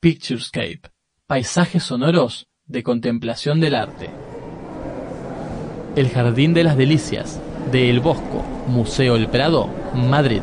Picturescape, paisajes sonoros de contemplación del arte. El Jardín de las Delicias, de El Bosco, Museo El Prado, Madrid.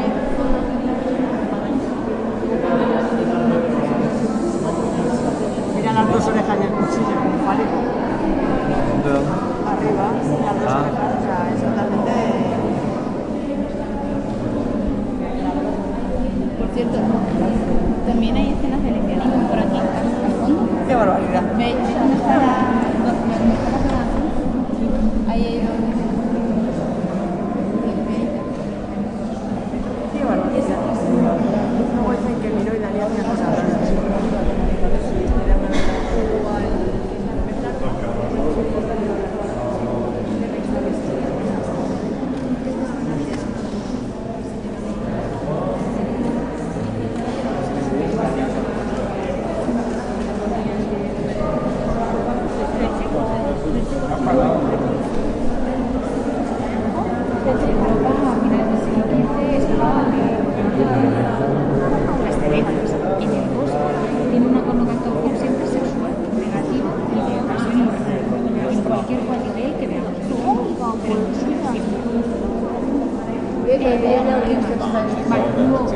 profesionales marítimos,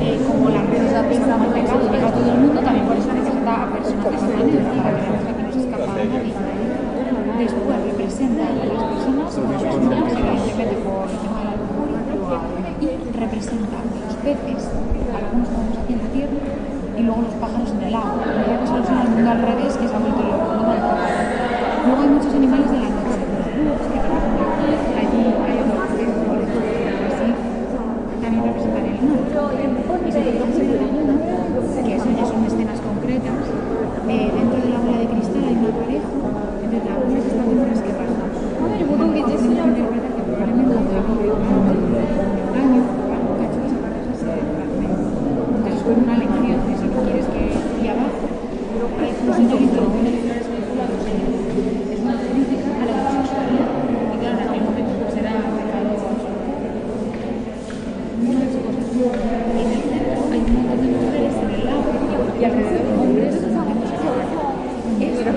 eh, como la empresa de Latinoamérica, pues todo el mundo también por eso necesita a personas de salud y a personas que nos escapan Después representa a las personas por el tema del alcohol y representa a los peces, algunos que vamos aquí en la tierra, y luego los pájaros en el agua. Thank you.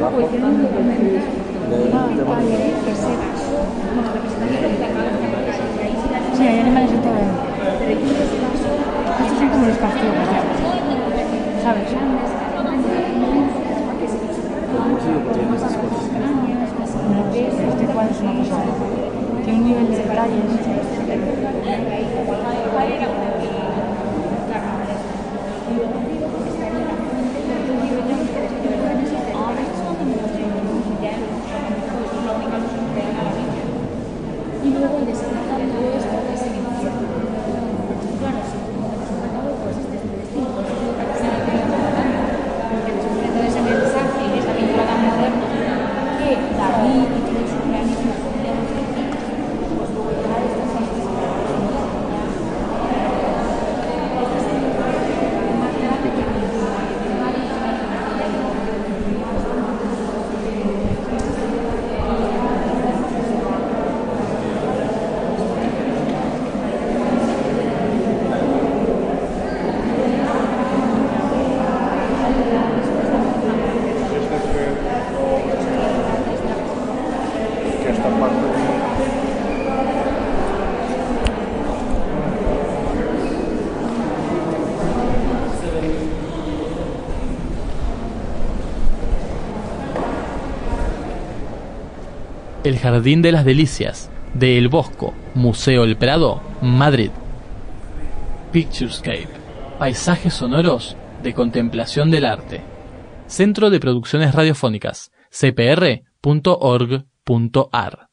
Ah, sí, hay animales en todo. el mundo. Estos son como los castigos, ya. ¿Sabes? Este cuadro es una cosa. Tiene un nivel de detalles. Gracias. El Jardín de las Delicias, de El Bosco, Museo El Prado, Madrid. Picturescape, paisajes sonoros de contemplación del arte. Centro de Producciones Radiofónicas, cpr.org cpr.org.ar